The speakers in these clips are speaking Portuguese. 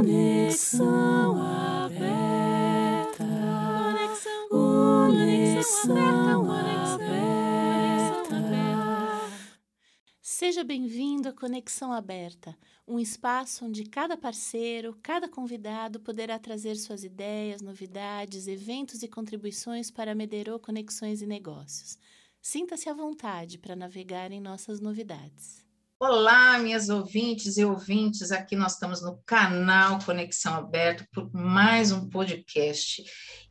Conexão aberta. Conexão aberta. Seja bem-vindo à Conexão Aberta, um espaço onde cada parceiro, cada convidado poderá trazer suas ideias, novidades, eventos e contribuições para Mederô Conexões e Negócios. Sinta-se à vontade para navegar em nossas novidades. Olá, minhas ouvintes e ouvintes, aqui nós estamos no canal Conexão Aberto por mais um podcast.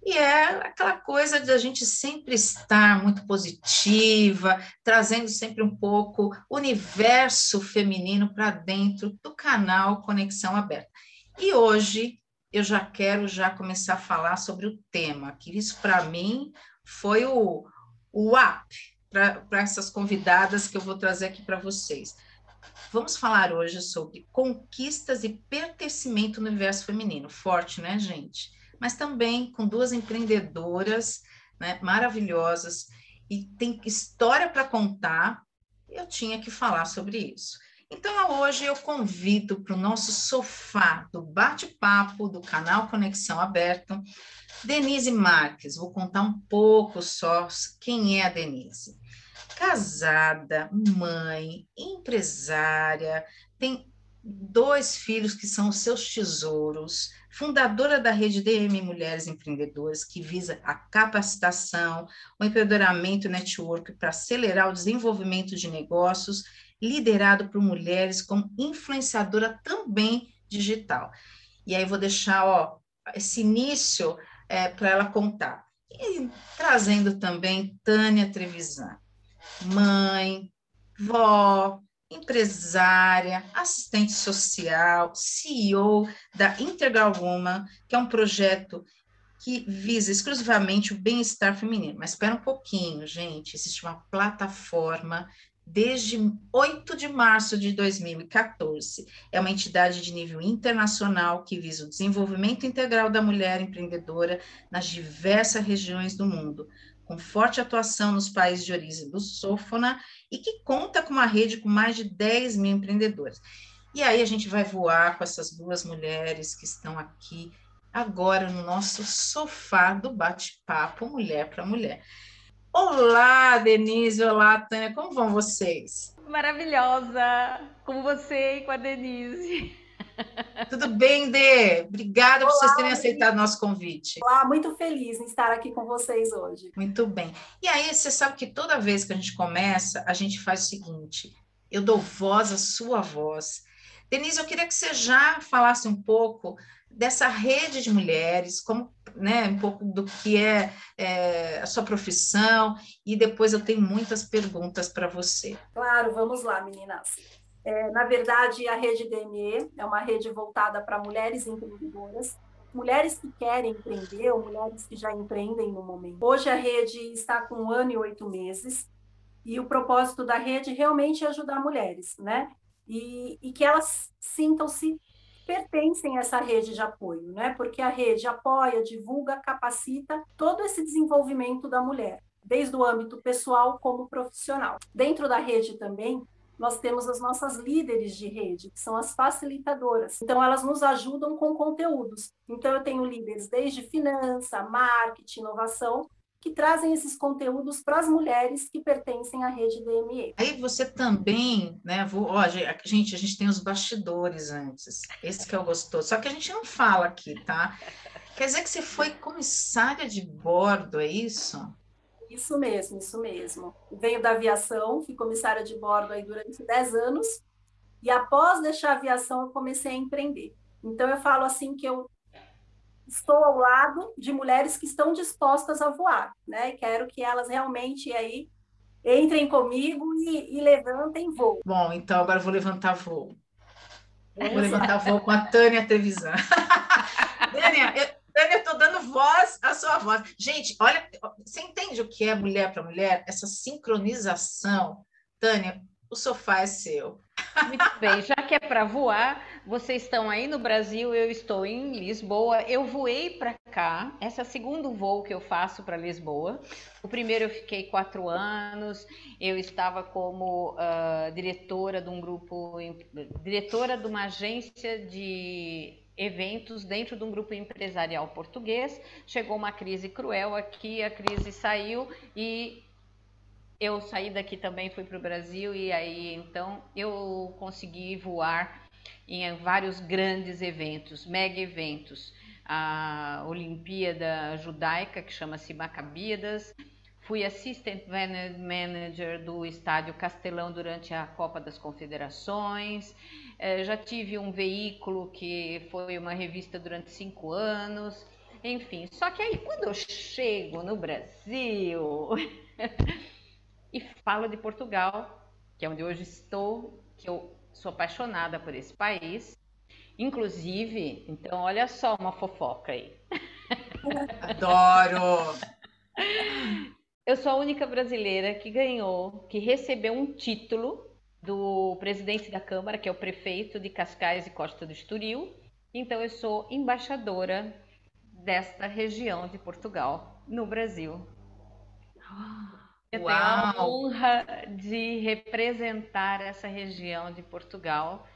E é aquela coisa de a gente sempre estar muito positiva, trazendo sempre um pouco o universo feminino para dentro do canal Conexão Aberta. E hoje eu já quero já começar a falar sobre o tema, que isso para mim foi o, o up para essas convidadas que eu vou trazer aqui para vocês Vamos falar hoje sobre conquistas e pertencimento no universo feminino. Forte, né, gente? Mas também com duas empreendedoras né, maravilhosas e tem história para contar. Eu tinha que falar sobre isso. Então, hoje eu convido para o nosso sofá do bate-papo do canal Conexão Aberto, Denise Marques. Vou contar um pouco só quem é a Denise casada, mãe, empresária, tem dois filhos que são os seus tesouros, fundadora da rede DM Mulheres Empreendedoras, que visa a capacitação, o empoderamento network para acelerar o desenvolvimento de negócios, liderado por mulheres como influenciadora também digital. E aí vou deixar ó, esse início é, para ela contar. E trazendo também Tânia Trevisan mãe, vó, empresária, assistente social, CEO da Integral Woman, que é um projeto que visa exclusivamente o bem-estar feminino. Mas espera um pouquinho, gente, existe uma plataforma desde 8 de março de 2014. É uma entidade de nível internacional que visa o desenvolvimento integral da mulher empreendedora nas diversas regiões do mundo, com forte atuação nos países de origem do Sofona e que conta com uma rede com mais de 10 mil empreendedores. E aí a gente vai voar com essas duas mulheres que estão aqui agora no nosso sofá do bate-papo Mulher para Mulher. Olá, Denise, olá, Tânia, como vão vocês? Maravilhosa, com você e com a Denise. Tudo bem, Dê? Obrigada Olá, por vocês terem aceitado o nosso convite. Olá, muito feliz em estar aqui com vocês hoje. Muito bem. E aí, você sabe que toda vez que a gente começa, a gente faz o seguinte: eu dou voz à sua voz. Denise, eu queria que você já falasse um pouco dessa rede de mulheres, como, né, um pouco do que é, é, a sua profissão, e depois eu tenho muitas perguntas para você. Claro, vamos lá, meninas. É, na verdade, a rede DME é uma rede voltada para mulheres empreendedoras, mulheres que querem empreender ou mulheres que já empreendem no momento. Hoje a rede está com um ano e oito meses e o propósito da rede realmente é ajudar mulheres, né? E, e que elas sintam-se pertencem a essa rede de apoio, né? Porque a rede apoia, divulga, capacita todo esse desenvolvimento da mulher, desde o âmbito pessoal como profissional. Dentro da rede também nós temos as nossas líderes de rede, que são as facilitadoras. Então, elas nos ajudam com conteúdos. Então, eu tenho líderes desde finança, marketing, inovação, que trazem esses conteúdos para as mulheres que pertencem à rede DME. Aí você também, né? Vou, ó, gente, a gente tem os bastidores antes. Esse que eu gostou. Só que a gente não fala aqui, tá? Quer dizer que você foi comissária de bordo, é isso? Isso mesmo, isso mesmo. Venho da aviação, fui comissária de bordo aí durante 10 anos, e após deixar a aviação eu comecei a empreender. Então eu falo assim que eu estou ao lado de mulheres que estão dispostas a voar, né? Quero que elas realmente aí entrem comigo e, e levantem voo. Bom, então agora eu vou levantar voo. Vou levantar voo com a Tânia Trevisan. Tânia, eu, Tânia, eu estou dando voz à sua voz. Gente, olha, você entende o que é mulher para mulher? Essa sincronização. Tânia, o sofá é seu. Muito bem, já que é para voar, vocês estão aí no Brasil, eu estou em Lisboa. Eu voei para cá. Esse é o segundo voo que eu faço para Lisboa. O primeiro eu fiquei quatro anos. Eu estava como uh, diretora de um grupo, diretora de uma agência de eventos dentro de um grupo empresarial português. Chegou uma crise cruel aqui, a crise saiu e eu saí daqui também, fui para o Brasil e aí então eu consegui voar em vários grandes eventos, mega eventos. A Olimpíada Judaica, que chama-se Macabíadas, fui assistant manager do estádio Castelão durante a Copa das Confederações. É, já tive um veículo que foi uma revista durante cinco anos. Enfim, só que aí quando eu chego no Brasil e falo de Portugal, que é onde hoje estou, que eu sou apaixonada por esse país. Inclusive, então olha só uma fofoca aí. Adoro! Eu sou a única brasileira que ganhou, que recebeu um título do presidente da Câmara, que é o prefeito de Cascais e Costa do Estoril. Então eu sou embaixadora desta região de Portugal no Brasil. Eu Uau. tenho a honra de representar essa região de Portugal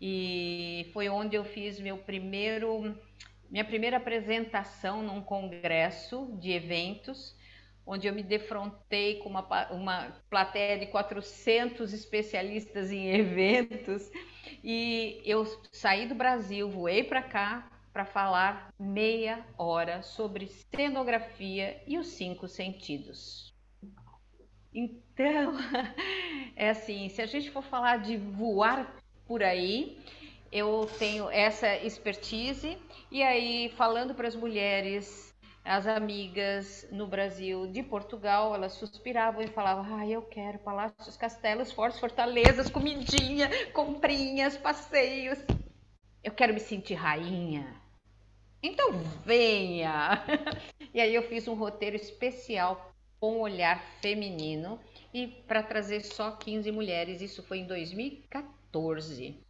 e foi onde eu fiz meu primeiro minha primeira apresentação num congresso de eventos, onde eu me defrontei com uma, uma plateia de 400 especialistas em eventos e eu saí do Brasil, voei para cá para falar meia hora sobre cenografia e os cinco sentidos. Então, é assim, se a gente for falar de voar por aí, eu tenho essa expertise e aí falando para as mulheres, as amigas no Brasil de Portugal, elas suspiravam e falavam: "Ah, eu quero palácios, castelos, fortes, fortalezas, comidinha, comprinhas, passeios. Eu quero me sentir rainha." Então venha! E aí eu fiz um roteiro especial com olhar feminino e para trazer só 15 mulheres. Isso foi em 2014.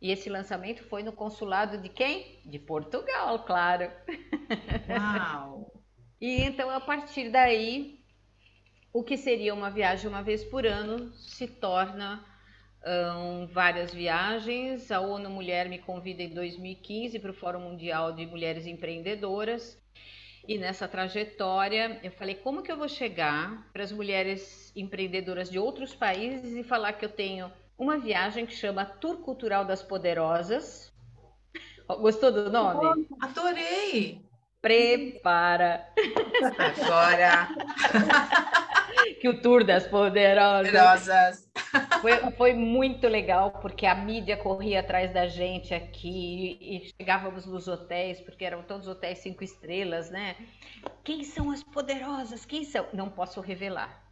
E esse lançamento foi no consulado de quem? De Portugal, claro. Uau! e então, a partir daí, o que seria uma viagem uma vez por ano se torna um, várias viagens. A ONU Mulher me convida em 2015 para o Fórum Mundial de Mulheres Empreendedoras. E nessa trajetória, eu falei: como que eu vou chegar para as mulheres empreendedoras de outros países e falar que eu tenho uma viagem que chama Tour Cultural das Poderosas? Gostou do nome? Adorei! Prepara! Agora! que o Tour das Poderosas. Poderosas. Foi, foi muito legal, porque a mídia corria atrás da gente aqui e chegávamos nos hotéis, porque eram todos hotéis cinco estrelas, né? Quem são as poderosas? Quem são? Não posso revelar.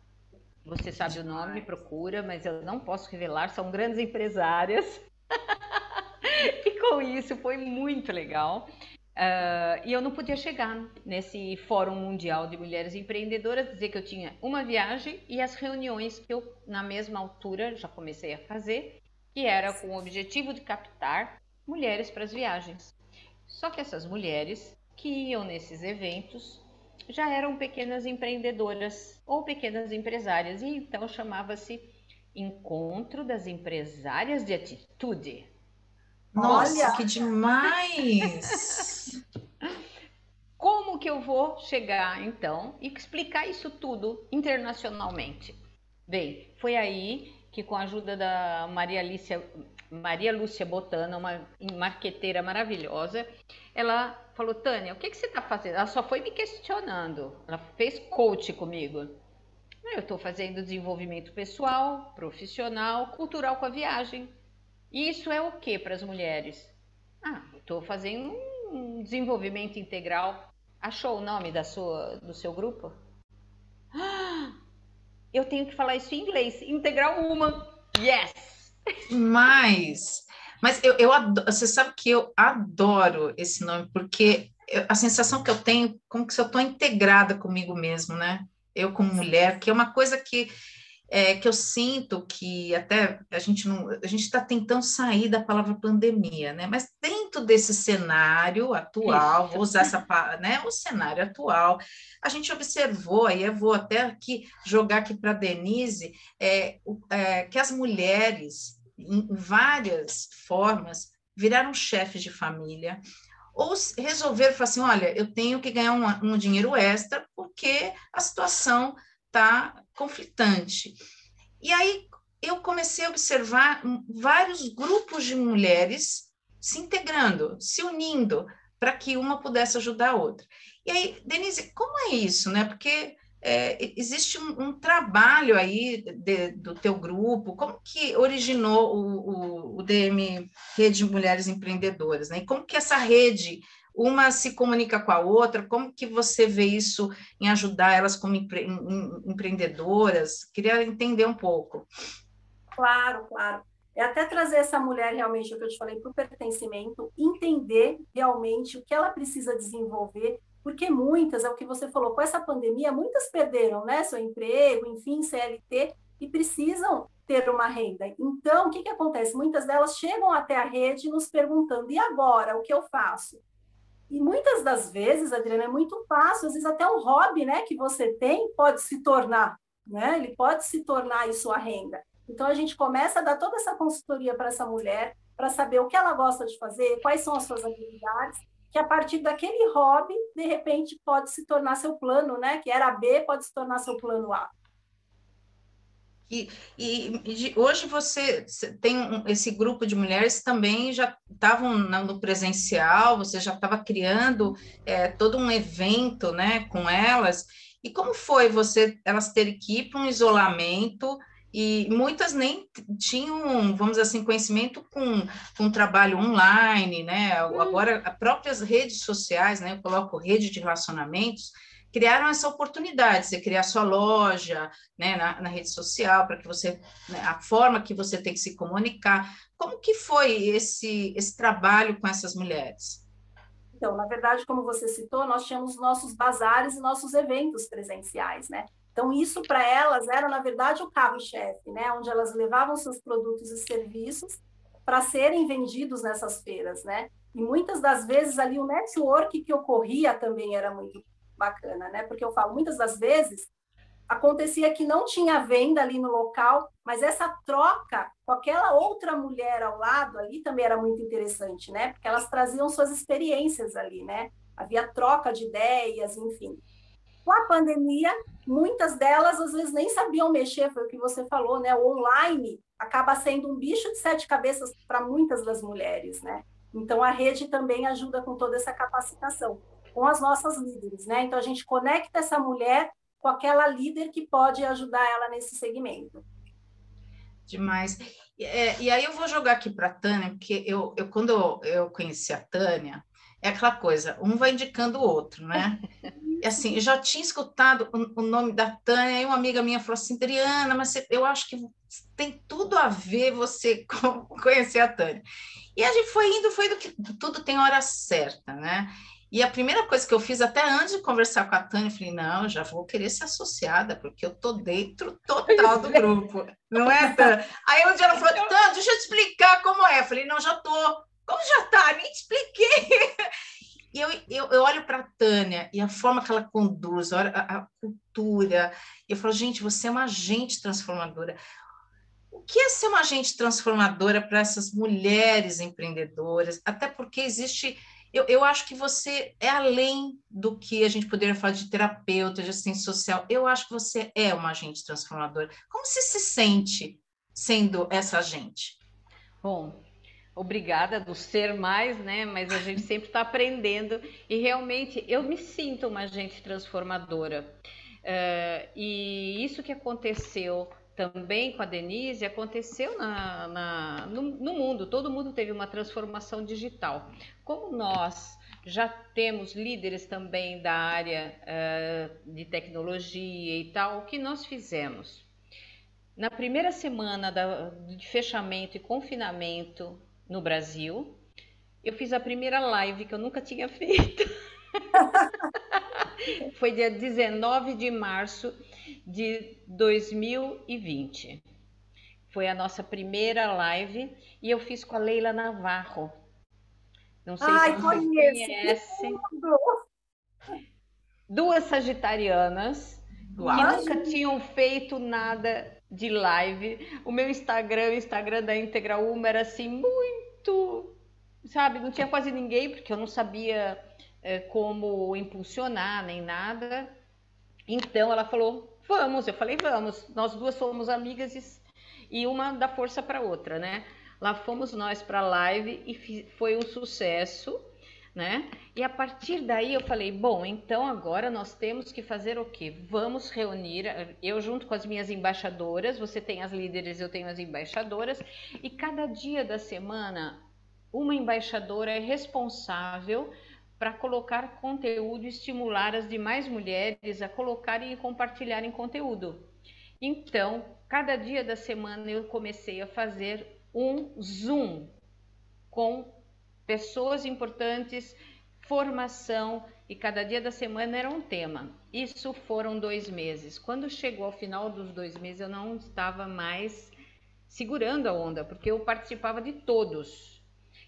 Você sabe o nome, procura, mas eu não posso revelar. São grandes empresárias. e com isso foi muito legal. Uh, e eu não podia chegar nesse Fórum Mundial de Mulheres Empreendedoras, dizer que eu tinha uma viagem e as reuniões que eu, na mesma altura, já comecei a fazer, que era com o objetivo de captar mulheres para as viagens. Só que essas mulheres que iam nesses eventos já eram pequenas empreendedoras ou pequenas empresárias, e então chamava-se Encontro das Empresárias de Atitude. Nossa, Olha. que demais! Como que eu vou chegar então e explicar isso tudo internacionalmente? Bem, foi aí que com a ajuda da Maria Alicia, Maria Lúcia Botana, uma marqueteira maravilhosa, ela falou: Tânia, o que, que você está fazendo? Ela só foi me questionando. Ela fez coach comigo. Eu estou fazendo desenvolvimento pessoal, profissional, cultural com a viagem. Isso é o que para as mulheres? Ah, estou fazendo um desenvolvimento integral. Achou o nome da sua, do seu grupo? Ah, eu tenho que falar isso em inglês. Integral Woman. Yes! Mas, mas eu, eu adoro, você sabe que eu adoro esse nome, porque a sensação que eu tenho, como que se eu estou integrada comigo mesmo, né? Eu como mulher, que é uma coisa que é, que eu sinto que até a gente não, a gente está tentando sair da palavra pandemia, né? Mas dentro desse cenário atual, vou usar essa né? O cenário atual, a gente observou, aí eu vou até aqui jogar aqui para Denise, é, é, que as mulheres, em várias formas, viraram chefes de família, ou resolveram falar assim: olha, eu tenho que ganhar um, um dinheiro extra porque a situação está conflitante. E aí eu comecei a observar vários grupos de mulheres se integrando, se unindo, para que uma pudesse ajudar a outra. E aí, Denise, como é isso, né? Porque é, existe um, um, trabalho aí de, do teu grupo, como que originou o, o, o, DM Rede Mulheres Empreendedoras, né? E como que essa rede, uma se comunica com a outra, como que você vê isso em ajudar elas como empre, em, empreendedoras? Queria entender um pouco. Claro, claro. É até trazer essa mulher realmente, o que eu te falei, para o pertencimento, entender realmente o que ela precisa desenvolver porque muitas, é o que você falou, com essa pandemia, muitas perderam né, seu emprego, enfim, CLT, e precisam ter uma renda. Então, o que, que acontece? Muitas delas chegam até a rede nos perguntando: e agora, o que eu faço? E muitas das vezes, Adriana, é muito fácil, às vezes até o hobby né, que você tem pode se tornar, né? Ele pode se tornar isso a renda. Então a gente começa a dar toda essa consultoria para essa mulher, para saber o que ela gosta de fazer, quais são as suas habilidades, que a partir daquele hobby, de repente, pode se tornar seu plano, né? Que era B, pode se tornar seu plano A. E, e, hoje você tem esse grupo de mulheres também já estavam no presencial, você já estava criando é, todo um evento né, com elas. E como foi você elas terem que ir para um isolamento e muitas nem tinham, vamos dizer assim, conhecimento com, com trabalho online, né? Hum. Agora, as próprias redes sociais, né? Eu coloco rede de relacionamentos, criaram essa oportunidade, você criar sua loja, né, na, na rede social, para que você, né, a forma que você tem que se comunicar. Como que foi esse, esse trabalho com essas mulheres? Então, na verdade, como você citou, nós tínhamos nossos bazares e nossos eventos presenciais, né? Então, isso para elas era, na verdade, o carro-chefe, né? onde elas levavam seus produtos e serviços para serem vendidos nessas feiras. Né? E muitas das vezes ali o network que ocorria também era muito bacana, né? porque eu falo, muitas das vezes acontecia que não tinha venda ali no local, mas essa troca com aquela outra mulher ao lado ali também era muito interessante, né? Porque elas traziam suas experiências ali, né? Havia troca de ideias, enfim. Com a pandemia, muitas delas às vezes nem sabiam mexer, foi o que você falou, né? O online acaba sendo um bicho de sete cabeças para muitas das mulheres, né? Então a rede também ajuda com toda essa capacitação, com as nossas líderes, né? Então a gente conecta essa mulher com aquela líder que pode ajudar ela nesse segmento. Demais. É, e aí eu vou jogar aqui para a Tânia, porque eu, eu quando eu, conheci a Tânia, é aquela coisa, um vai indicando o outro, né? E assim, eu já tinha escutado o, o, nome da Tânia, e uma amiga minha falou assim, Adriana, mas eu acho que tem tudo a ver você conhecer a Tânia. E a gente foi indo, foi do que tudo tem hora certa, né? E a primeira coisa que eu fiz, até antes de conversar com a Tânia, eu falei, não, já vou querer ser associada, porque eu tô dentro total do grupo, não é, Tânia? Aí um dia ela falou, Tânia, deixa eu te explicar como é. Eu falei, não, já tô. Como já tá? Nem te expliquei. E eu, eu, eu olho para a Tânia e a forma que ela conduz, a, a cultura, e eu falo, gente, você é uma agente transformadora. O que é ser uma agente transformadora para essas mulheres empreendedoras? Até porque existe. Eu, eu acho que você é além do que a gente poderia falar de terapeuta, de assistência social. Eu acho que você é uma agente transformadora. Como você se sente sendo essa agente? Bom, obrigada do ser mais, né? Mas a gente sempre está aprendendo e realmente eu me sinto uma agente transformadora. Uh, e isso que aconteceu também com a Denise aconteceu na, na no, no, mundo, todo mundo teve uma transformação digital. Como nós já temos líderes também da área uh, de tecnologia e tal, o que nós fizemos? Na primeira semana da, de fechamento e confinamento no Brasil. Eu fiz a primeira live que eu nunca tinha feito. Foi dia 19 de março de 2020. Foi a nossa primeira live e eu fiz com a Leila Navarro. Não sei Ai, se vocês conhecem. Duas sagitarianas Uau. que nunca tinham feito nada de live. O meu Instagram, o Instagram da Integral Uma era assim muito, sabe, não tinha quase ninguém porque eu não sabia é, como impulsionar nem nada. Então ela falou: "Vamos". Eu falei: "Vamos". Nós duas somos amigas e, uma dá força para outra, né? Lá fomos nós para a live e foi um sucesso, né? E a partir daí eu falei, bom, então agora nós temos que fazer o quê? Vamos reunir, eu junto com as minhas embaixadoras, você tem as líderes, eu tenho as embaixadoras, e cada dia da semana uma embaixadora é responsável para colocar conteúdo e estimular as demais mulheres a colocarem e compartilharem conteúdo. Então, cada dia da semana eu comecei a fazer um Zoom com pessoas importantes, formação, e cada dia da semana era um tema. Isso foram dois meses. Quando chegou ao final dos dois meses, eu não estava mais segurando a onda, porque eu participava de todos.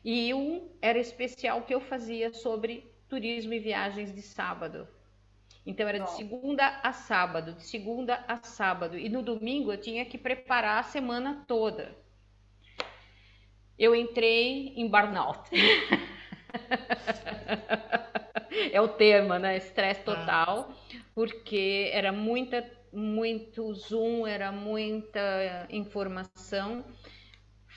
E um era especial que eu fazia sobre turismo e viagens de sábado. Então era de segunda a sábado, de segunda a sábado. E no domingo eu tinha que preparar a semana toda eu entrei em burnout. é o tema, né? Estresse ah. total, porque era muita, muito Zoom, era muita informação.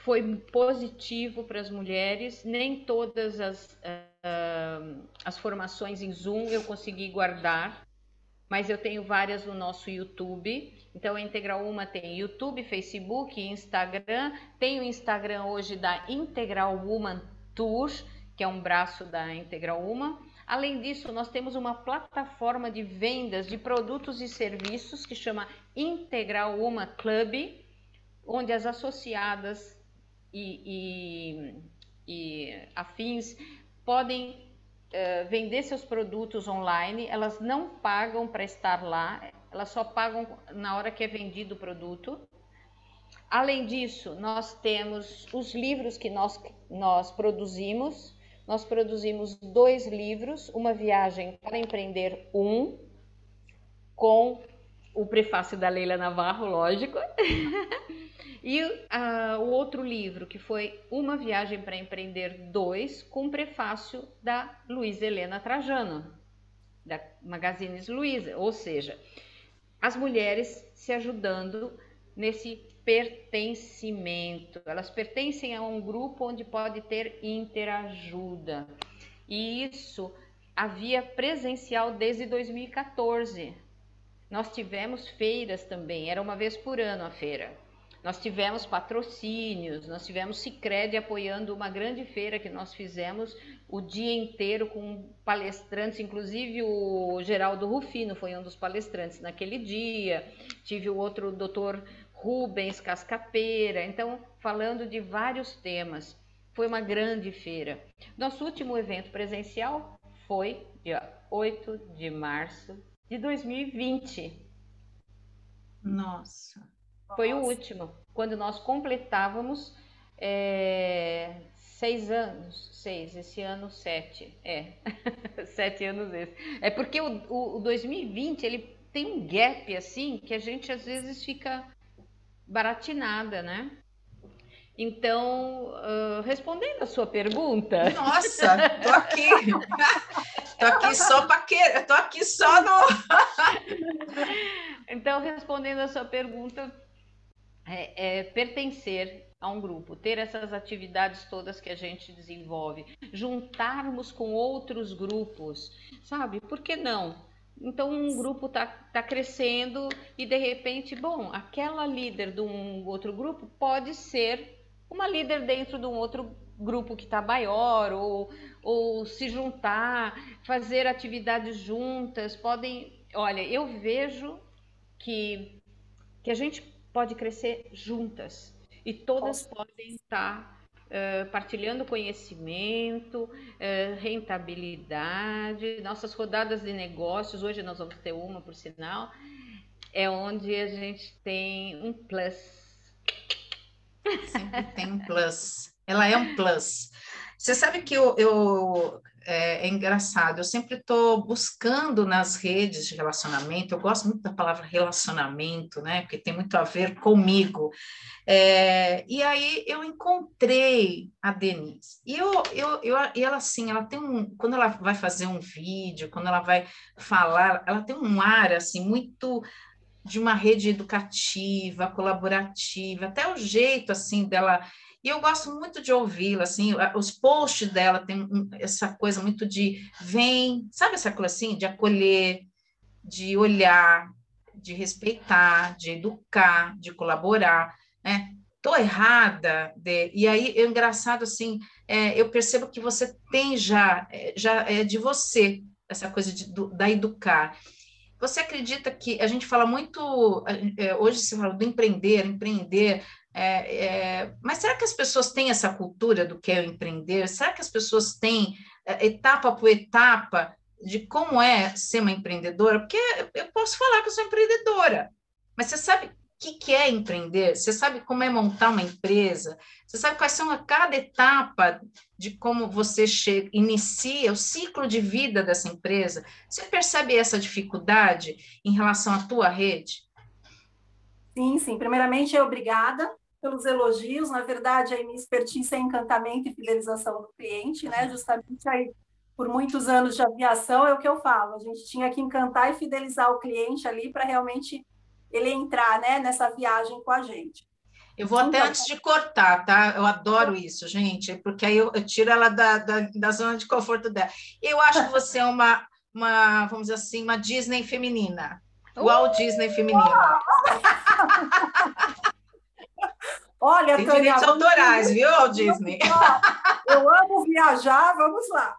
Foi positivo para as mulheres, nem todas as, uh, as formações em Zoom eu consegui guardar, mas eu tenho várias no nosso YouTube. Então, a Integral Uma tem YouTube, Facebook, Instagram. Tem o Instagram hoje da Integral Woman Tour, que é um braço da Integral Uma. Além disso, nós temos uma plataforma de vendas de produtos e serviços que chama Integral Uma Club, onde as associadas e, e, e afins podem uh, vender seus produtos online, elas não pagam para estar lá, elas só pagam na hora que é vendido o produto. Além disso, nós temos os livros que nós, nós produzimos. Nós produzimos dois livros, Uma Viagem para Empreender um, com o prefácio da Leila Navarro, lógico. E uh, o outro livro, que foi Uma Viagem para Empreender 2, com prefácio da Luísa Helena Trajano, da Magazines Luiza, ou seja, as mulheres se ajudando nesse pertencimento. Elas pertencem a um grupo onde pode ter interajuda. E isso havia presencial desde 2014. Nós tivemos feiras também, era uma vez por ano a feira. Nós tivemos patrocínios, nós tivemos Cicred apoiando uma grande feira que nós fizemos o dia inteiro com palestrantes, inclusive o Geraldo Rufino foi um dos palestrantes naquele dia. Tive o outro doutor Rubens Cascapeira, então falando de vários temas. Foi uma grande feira. Nosso último evento presencial foi dia 8 de março de 2020. Nossa. Foi o último, quando nós completávamos é, seis anos, seis, esse ano sete, é, sete anos esse. É porque o, o 2020, ele tem um gap assim, que a gente às vezes fica baratinada, né? Então, uh, respondendo a sua pergunta. Nossa, tô aqui. tô aqui só para que, tô aqui só no. então, respondendo a sua pergunta, é, é, pertencer a um grupo, ter essas atividades todas que a gente desenvolve, juntarmos com outros grupos, sabe? Por que não? Então um grupo está tá crescendo e de repente, bom, aquela líder de um outro grupo pode ser uma líder dentro de um outro grupo que está maior, ou, ou se juntar, fazer atividades juntas, podem. Olha, eu vejo que, que a gente pode crescer juntas e todas Posso. podem estar uh, partilhando conhecimento, uh, rentabilidade, nossas rodadas de negócios. Hoje nós vamos ter uma, por sinal. é onde a gente tem um plus. Sempre tem um plus. Ela é um plus. Você sabe que eu, eu é, é, engraçado, eu sempre estou buscando nas redes de relacionamento, eu gosto muito da palavra relacionamento, né? Porque tem muito a ver comigo. É, e aí eu encontrei a Denise. E eu, eu, eu, e ela assim, ela tem um. Quando ela vai fazer um vídeo, quando ela vai falar, ela tem um ar assim, muito de uma rede educativa, colaborativa, até o jeito assim dela e eu gosto muito de ouvi-la, assim, os posts dela tem essa coisa muito de vem, sabe essa coisa assim, de acolher, de olhar, de respeitar, de educar, de colaborar, né? Tô errada, de... e aí é engraçado assim, é, eu percebo que você tem já, é, já é de você essa coisa de, do, da educar. Você acredita que a gente fala muito, é, hoje se fala do empreender, empreender, é, é, mas será que as pessoas têm essa cultura do que é empreender? Será que as pessoas têm, é, etapa por etapa, de como é ser uma empreendedora? Porque eu posso falar que eu sou empreendedora, mas você sabe o que, que é empreender? Você sabe como é montar uma empresa? Você sabe quais são a cada etapa de como você chega, inicia o ciclo de vida dessa empresa? Você percebe essa dificuldade em relação à tua rede? Sim, sim. Primeiramente, obrigada pelos elogios. Na verdade, a minha expertise é encantamento e fidelização do cliente, né? Justamente aí, por muitos anos de aviação, é o que eu falo. A gente tinha que encantar e fidelizar o cliente ali para realmente ele entrar né, nessa viagem com a gente. Eu vou até então, antes de cortar, tá? Eu adoro isso, gente, porque aí eu, eu tiro ela da, da, da, zona de conforto dela. Eu acho que você é uma, uma, vamos dizer assim, uma Disney feminina. Igual uh! Disney feminina. Olha, Tem Tânia, direitos autorais, viu, Disney? Eu amo viajar, vamos lá.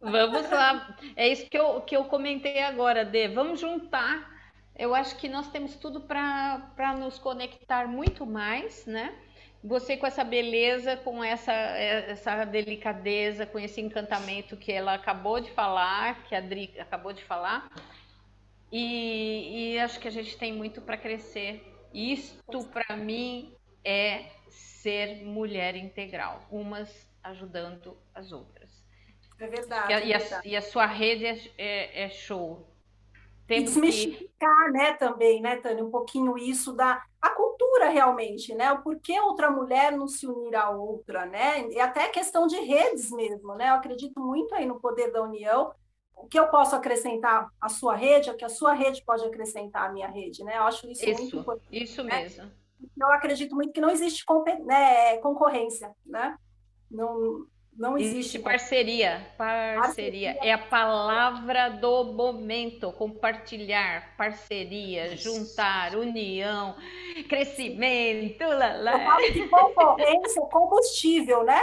Vamos lá. É isso que eu, que eu comentei agora, Dê. Vamos juntar. Eu acho que nós temos tudo para nos conectar muito mais, né? Você com essa beleza, com essa, essa delicadeza, com esse encantamento que ela acabou de falar, que a Adri acabou de falar. E, e acho que a gente tem muito para crescer. Isto, para mim, é ser mulher integral, umas ajudando as outras. É verdade. E a, é verdade. E, a, e a sua rede é, é, é show. Temos e desmistificar, que... né, também, né, Tânia, um pouquinho isso da a cultura realmente, né? O porquê outra mulher não se unir a outra, né? E até questão de redes mesmo, né? Eu acredito muito aí no poder da união. O que eu posso acrescentar à sua rede, é o que a sua rede pode acrescentar à minha rede, né? Eu acho isso, isso muito importante. Isso né? mesmo eu acredito muito que não existe né, concorrência, né? Não, não existe. Existe parceria, parceria. Parceria é a palavra do momento. Compartilhar, parceria, juntar, união, crescimento. Lá, lá. Eu falo de concorrência, combustível, né?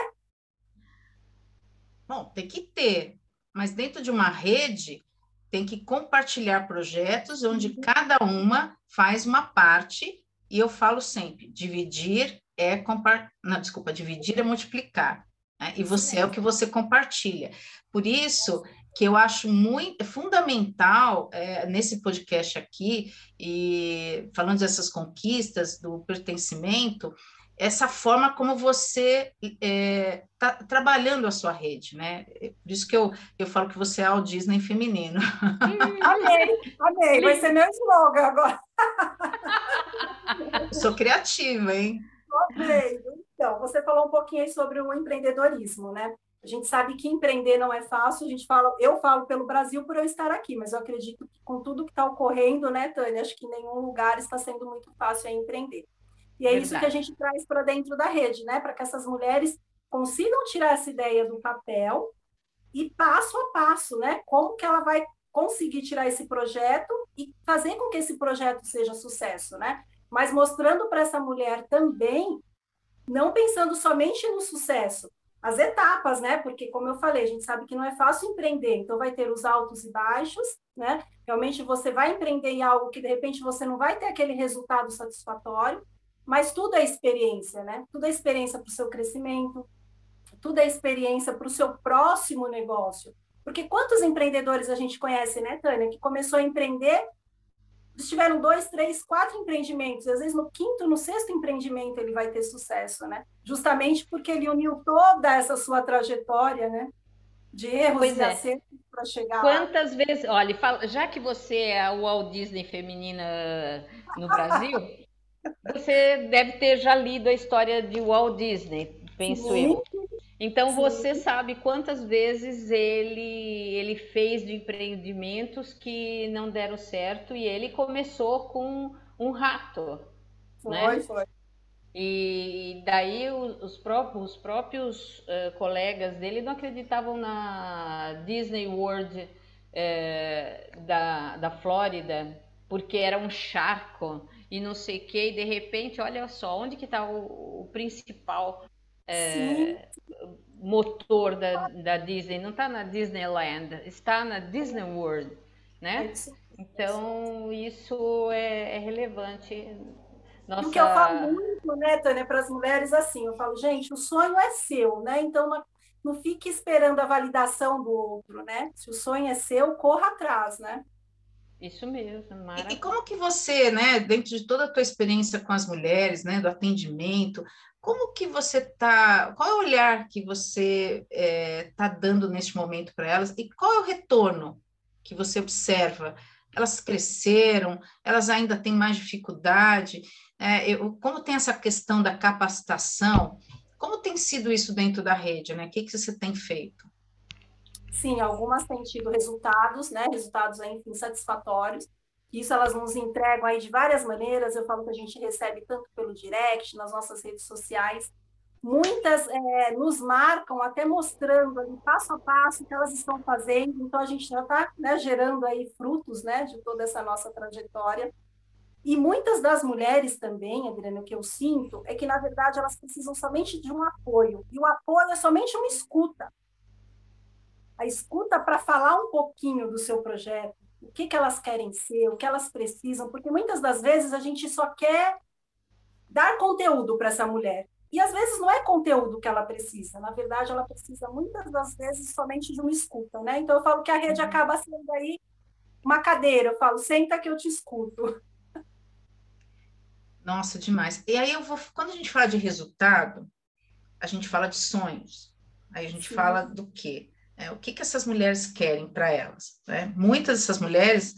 Bom, tem que ter, mas dentro de uma rede tem que compartilhar projetos onde uhum. cada uma faz uma parte e eu falo sempre, dividir é compartilhar. Não, desculpa, dividir é multiplicar. Né? E você é o que você compartilha. Por isso que eu acho muito é fundamental é, nesse podcast aqui, e falando dessas conquistas, do pertencimento, essa forma como você está é, tá trabalhando a sua rede, né? Por isso que eu, eu falo que você é o Disney feminino. amei, amei, vai ser meu slogan agora. Sou criativa, hein? Ok. Então, você falou um pouquinho aí sobre o empreendedorismo, né? A gente sabe que empreender não é fácil, a gente fala, eu falo pelo Brasil por eu estar aqui, mas eu acredito que com tudo que está ocorrendo, né, Tânia, acho que nenhum lugar está sendo muito fácil empreender. E é Verdade. isso que a gente traz para dentro da rede, né? Para que essas mulheres consigam tirar essa ideia do papel e passo a passo, né? Como que ela vai conseguir tirar esse projeto e fazer com que esse projeto seja sucesso, né? Mas mostrando para essa mulher também, não pensando somente no sucesso, as etapas, né? Porque, como eu falei, a gente sabe que não é fácil empreender, então vai ter os altos e baixos, né? Realmente você vai empreender em algo que de repente você não vai ter aquele resultado satisfatório, mas tudo é experiência, né? Tudo é experiência para o seu crescimento, tudo é experiência para o seu próximo negócio. Porque quantos empreendedores a gente conhece, né, Tânia, que começou a empreender Eles tiveram dois, três, quatro empreendimentos. E às vezes no quinto, no sexto empreendimento ele vai ter sucesso, né? Justamente porque ele uniu toda essa sua trajetória, né? De erros pois e é. acertos para chegar Quantas lá. vezes, olha, já que você é a Walt Disney feminina no Brasil, você deve ter já lido a história de Walt Disney, penso Sim. eu. Então Sim. você sabe quantas vezes ele ele fez de empreendimentos que não deram certo e ele começou com um rato, foi, né? Foi. E daí os próprios, os próprios uh, colegas dele não acreditavam na Disney World uh, da, da Flórida, porque era um charco e não sei o que, e de repente, olha só, onde que está o, o principal é, motor da, da Disney, não está na Disneyland, está na Disney World, né? Então, isso é, é relevante. Nossa... O que eu falo muito, né, Tânia, para as mulheres, assim, eu falo, gente, o sonho é seu, né? Então, não, não fique esperando a validação do outro, né? Se o sonho é seu, corra atrás, né? Isso mesmo, maravilha. E, como que você, né, dentro de toda a tua experiência com as mulheres, né, do atendimento, como que você está, qual é o olhar que você está é, tá dando neste momento para elas e qual é o retorno que você observa? Elas cresceram, elas ainda têm mais dificuldade, é, eu, como tem essa questão da capacitação, como tem sido isso dentro da rede, né? O que, que você tem feito? Sim, algumas têm tido resultados, né? Resultados, enfim, satisfatórios. Isso elas nos entregam aí de várias maneiras. Eu falo que a gente recebe tanto pelo direct, nas nossas redes sociais. Muitas é, nos marcam até mostrando ali passo a passo o que elas estão fazendo. Então a gente já está né, gerando aí frutos, né, de toda essa nossa trajetória. E muitas das mulheres também, Adriana, o que eu sinto é que na verdade elas precisam somente de um apoio. E o apoio é somente uma escuta. A escuta para falar um pouquinho do seu projeto, o que, que elas querem ser, o que elas precisam, porque muitas das vezes a gente só quer dar conteúdo para essa mulher. E às vezes não é conteúdo que ela precisa, na verdade ela precisa muitas das vezes somente de uma escuta, né? Então eu falo que a rede uhum. acaba sendo aí uma cadeira, eu falo, senta que eu te escuto. Nossa, demais. E aí eu vou, quando a gente fala de resultado, a gente fala de sonhos. Aí a gente Sim. fala do quê? É, o que, que essas mulheres querem para elas? Né? Muitas dessas mulheres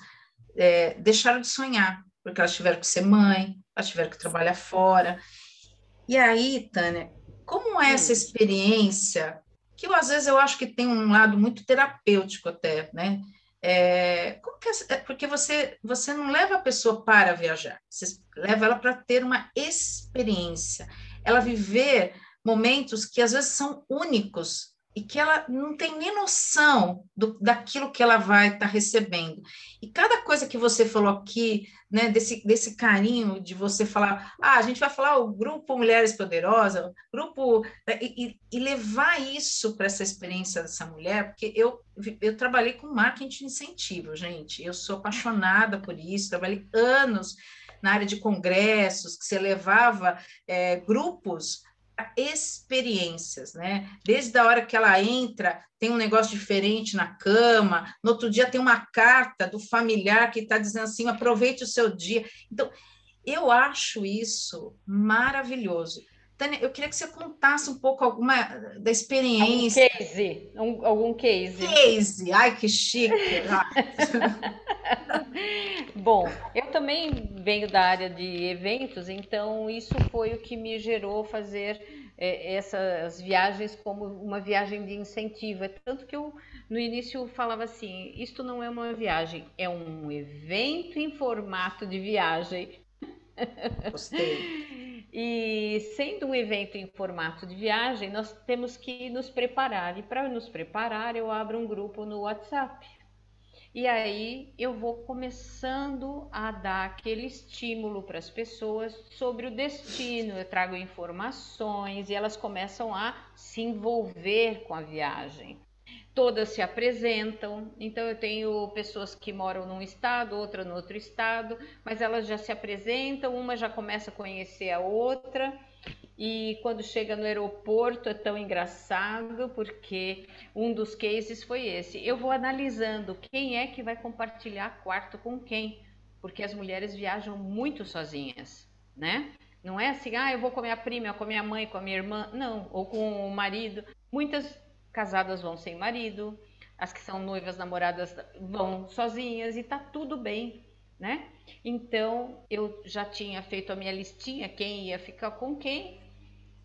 é, deixaram de sonhar, porque elas tiveram que ser mãe, elas tiveram que trabalhar fora. E aí, Tânia, como é essa hum. experiência, que eu, às vezes eu acho que tem um lado muito terapêutico até, né? É, como que é, é porque você, você não leva a pessoa para viajar, você leva ela para ter uma experiência, ela viver momentos que às vezes são únicos e que ela não tem nem noção do, daquilo que ela vai estar tá recebendo. E cada coisa que você falou aqui, né, desse, desse carinho de você falar, ah, a gente vai falar o grupo Mulheres Poderosas, grupo, né, e, e levar isso para essa experiência dessa mulher, porque eu, eu trabalhei com marketing de incentivo, gente, eu sou apaixonada por isso, trabalhei anos na área de congressos, que você levava é, grupos experiências, né? Desde a hora que ela entra, tem um negócio diferente na cama, no outro dia tem uma carta do familiar que está dizendo assim: aproveite o seu dia. Então, eu acho isso maravilhoso. Tânia, eu queria que você contasse um pouco alguma da experiência. Algum case, um, algum case. Case, ai que chique. Bom, eu também venho da área de eventos, então isso foi o que me gerou fazer é, essas viagens como uma viagem de incentivo. É tanto que eu no início falava assim: isto não é uma viagem, é um evento em formato de viagem. Gostei. E sendo um evento em formato de viagem, nós temos que nos preparar. E para nos preparar, eu abro um grupo no WhatsApp. E aí eu vou começando a dar aquele estímulo para as pessoas sobre o destino. Eu trago informações e elas começam a se envolver com a viagem todas se apresentam. Então eu tenho pessoas que moram num estado, outra no outro estado, mas elas já se apresentam, uma já começa a conhecer a outra. E quando chega no aeroporto é tão engraçado, porque um dos cases foi esse. Eu vou analisando quem é que vai compartilhar quarto com quem. porque as mulheres viajam muito sozinhas, né? Não é assim, ah, eu vou com a minha prima, com a minha mãe, com a minha irmã, não, ou com o marido. Muitas casadas vão sem marido, as que são noivas, namoradas vão sozinhas e tá tudo bem, né? Então eu já tinha feito a minha listinha, quem ia ficar com quem.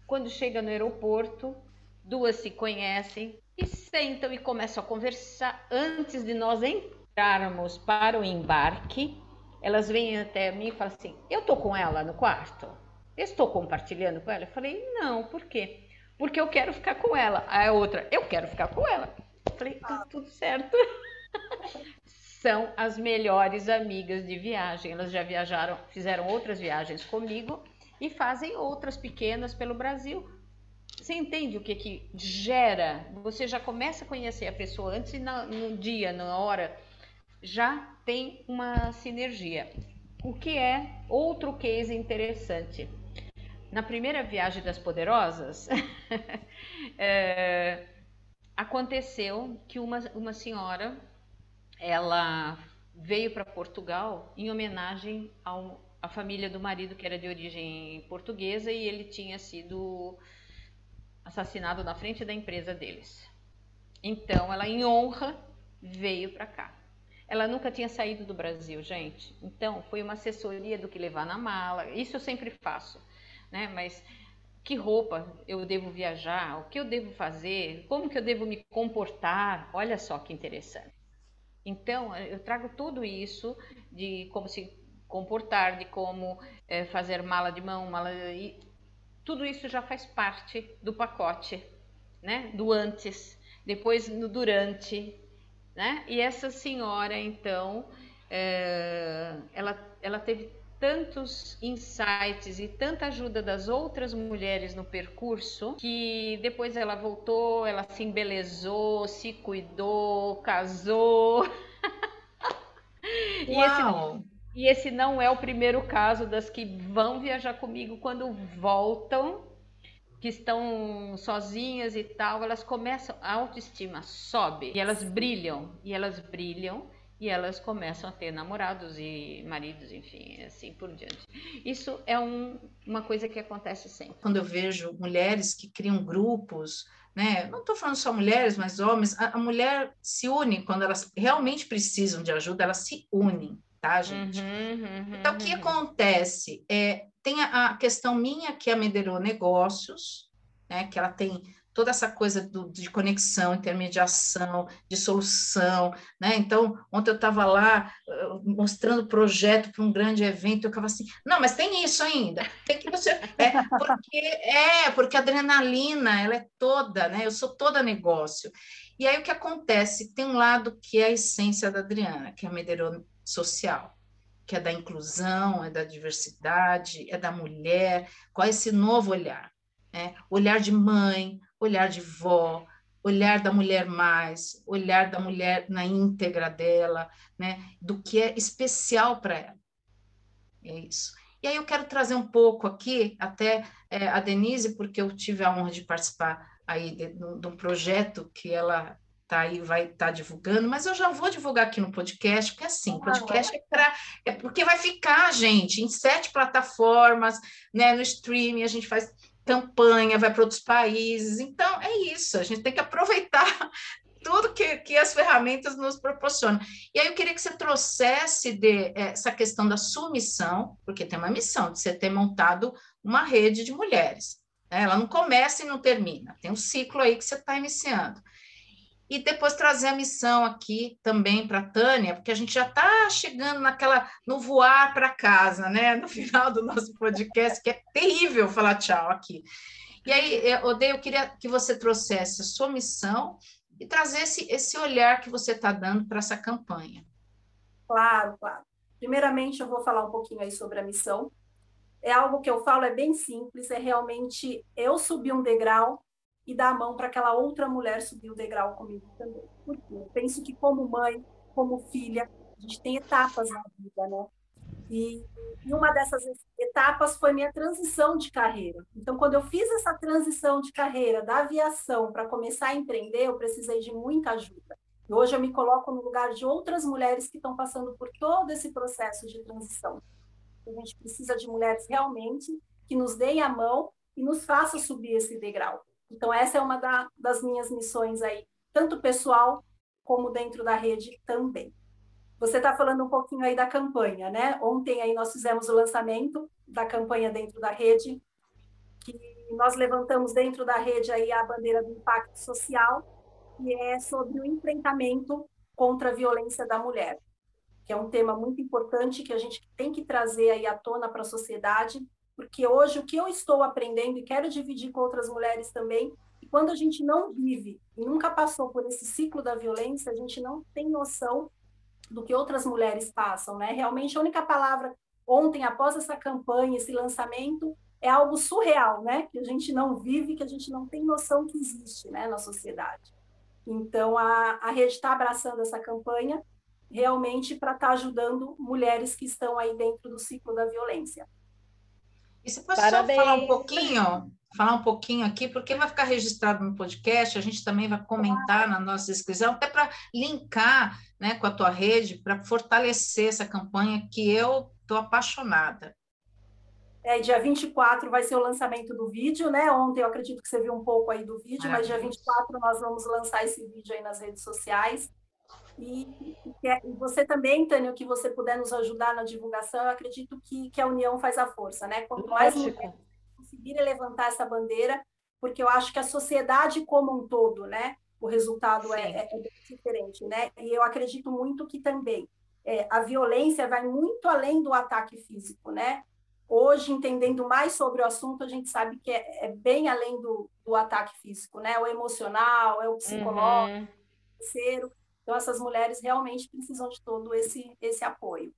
Quando chega no aeroporto, duas se conhecem e sentam e começam a conversar antes de nós entrarmos para o embarque. Elas vêm até mim e falam assim: Eu tô com ela no quarto? estou compartilhando com ela? Eu falei: Não, por quê? Porque eu quero ficar com ela. A outra: Eu quero ficar com ela. Falei, tá tudo certo. São as melhores amigas de viagem. Elas já viajaram, fizeram outras viagens comigo e fazem outras pequenas pelo Brasil. Você entende o que que gera? Você já começa a conhecer a pessoa antes e no dia, na hora, já tem uma sinergia. O que é outro case interessante. Na primeira viagem das poderosas, é, aconteceu que uma, uma senhora ela veio para Portugal em homenagem ao, à família do marido que era de origem portuguesa e ele tinha sido assassinado na frente da empresa deles. Então ela em honra veio para cá. Ela nunca tinha saído do Brasil, gente. Então foi uma assessoria do que levar na mala. Isso eu sempre faço, né? Mas que roupa eu devo viajar, o que eu devo fazer, como que eu devo me comportar. Olha só que interessante. Então, eu trago tudo isso de como se comportar, de como é, fazer mala de mão, mala e tudo isso já faz parte do pacote, né? Do antes, depois no durante, né? E essa senhora, então, é, ela, ela teve tantos insights e tanta ajuda das outras mulheres no percurso que depois ela voltou, ela se embelezou, se cuidou, casou. e, esse, e esse não é o primeiro caso das que vão viajar comigo. Quando voltam que estão sozinhas e tal, elas começam, a autoestima sobe e elas brilham, e elas brilham e elas começam a ter namorados e maridos, enfim, assim por diante. Isso é um, uma coisa que acontece sempre. Quando eu vejo mulheres que criam grupos, né? Não estou falando só mulheres, mas homens. A, a, mulher se une quando elas realmente precisam de ajuda, elas se unem, tá, gente? Uhum, uhum, então, o que uhum. acontece? É, tem a, a questão minha que é a Mederô Negócios, né? Que ela tem toda essa coisa do, de conexão, intermediação, de solução, né? Então, ontem eu estava lá uh, mostrando o projeto para um grande evento, eu ficava assim, não, mas tem isso ainda, tem que você... É, porque, é, porque a adrenalina, ela é toda, né? Eu sou toda negócio. E aí o que acontece? Tem um lado que é a essência da Adriana, que é a Medeiro social, que é da inclusão, é da diversidade, é da mulher, qual é esse novo olhar? É, olhar de mãe, olhar de vó, olhar da mulher mais, olhar da mulher na íntegra dela, né? Do que é especial para ela. É isso. E aí eu quero trazer um pouco aqui, até é, a Denise, porque eu tive a honra de participar aí de, de, de um projeto que ela tá aí vai estar tá divulgando, mas eu já vou divulgar aqui no podcast, porque assim, podcast é para é porque vai ficar, gente, em sete plataformas, né, no streaming, a gente faz campanha, vai para outros países. Então, é isso, a gente tem que aproveitar tudo que, que as ferramentas nos proporcionam. E aí eu queria que você trouxesse de, eh, essa questão da sua missão, porque tem uma missão de você ter montado uma rede de mulheres. Né? Ela não começa e não termina, tem um ciclo aí que você está iniciando e depois trazer a missão aqui também para a Tânia, porque a gente já está chegando naquela no voar para casa, né? No final do nosso podcast, que é terrível falar tchau aqui. E aí, é, Odeio, eu queria que você trouxesse a sua missão e trazesse esse olhar que você está dando para essa campanha. Claro, claro. Primeiramente, eu vou falar um pouquinho aí sobre a missão. É algo que eu falo, é bem simples, é realmente eu subir um degrau e dar a mão para aquela outra mulher subir o degrau comigo também. Porque eu penso que como mãe, como filha, a gente tem etapas na vida, né? E, e uma dessas etapas foi minha transição de carreira. Então, quando eu fiz essa transição de carreira da aviação para começar a empreender, eu precisei de muita ajuda. E hoje eu me coloco no lugar de outras mulheres que estão passando por todo esse processo de transição. A gente precisa de mulheres realmente que nos deem a mão e nos façam subir esse degrau. Então, essa é uma da, das minhas missões aí, tanto pessoal como dentro da rede também. Você está falando um pouquinho aí da campanha, né? Ontem aí nós fizemos o lançamento da campanha dentro da rede, que nós levantamos dentro da rede aí a bandeira do impacto social, que é sobre o enfrentamento contra a violência da mulher, que é um tema muito importante que a gente tem que trazer aí à tona para a sociedade, porque hoje o que eu estou aprendendo e quero dividir com outras mulheres também, e quando a gente não vive e nunca passou por esse ciclo da violência, a gente não tem noção do que outras mulheres passam, né? Realmente a única palavra ontem após essa campanha, esse lançamento, é algo surreal, né? Que a gente não vive, que a gente não tem noção que existe, né, na sociedade. Então a, a rede está abraçando essa campanha realmente para estar tá ajudando mulheres que estão aí dentro do ciclo da violência. E você pode Parabéns. só falar um pouquinho, falar um pouquinho aqui, porque vai ficar registrado no podcast, a gente também vai comentar na nossa descrição, até para linkar né, com a tua rede, para fortalecer essa campanha que eu estou apaixonada. É, dia 24 vai ser o lançamento do vídeo, né? Ontem eu acredito que você viu um pouco aí do vídeo, mas dia 24 nós vamos lançar esse vídeo aí nas redes sociais. E, e, você também, Tânia, que você puder nos ajudar na divulgação, eu acredito que, que a união faz a força, né? Quanto mais mulheres conseguirem levantar essa bandeira, porque eu acho que a sociedade como um todo, né? O resultado é, é, é, diferente, né? E eu acredito muito que também é, a violência vai muito além do ataque físico, né? Hoje, entendendo mais sobre o assunto, a gente sabe que é, é bem além do, do, ataque físico, né? O emocional, é o psicológico, uhum. Então, essas mulheres realmente precisam de todo esse, esse apoio.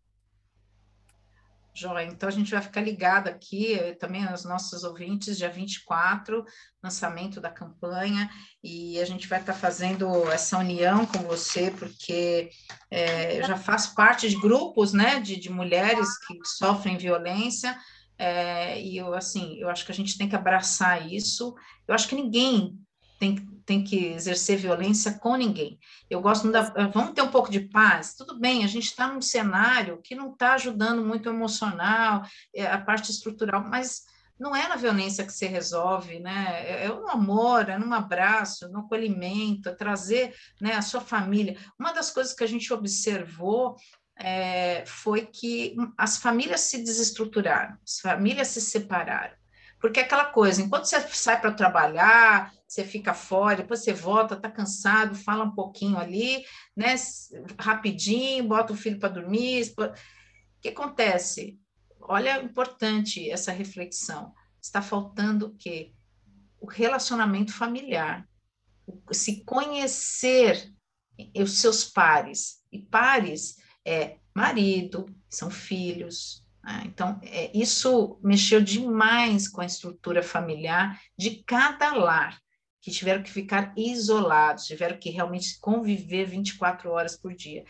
Joia, então a gente vai ficar ligado aqui, também aos nossos ouvintes, dia 24, lançamento da campanha, e a gente vai estar fazendo essa união com você, porque é, eu já faço parte de grupos, né, de, de mulheres que sofrem violência, é, e eu, assim, eu acho que a gente tem que abraçar isso, eu acho que ninguém tem, tem que exercer violência com ninguém. Eu gosto da. Vamos ter um pouco de paz? Tudo bem, a gente está num cenário que não está ajudando muito o emocional, é, a parte estrutural, mas não é na violência que se resolve, né? É, é no amor, é num abraço, no acolhimento, é trazer né, a sua família. Uma das coisas que a gente observou é, foi que as famílias se desestruturaram, as famílias se separaram. Porque é aquela coisa, enquanto você sai para trabalhar, você fica fora, depois você volta, está cansado, fala um pouquinho ali, né? Rapidinho, bota o filho para dormir. O que acontece? Olha, importante essa reflexão. Está faltando o quê? O relacionamento familiar, se conhecer os seus pares. E pares é marido, são filhos, né? Então, é, isso mexeu demais com a estrutura familiar de cada lar, que tiveram que ficar isolados, tiveram que realmente conviver 24 horas por dia.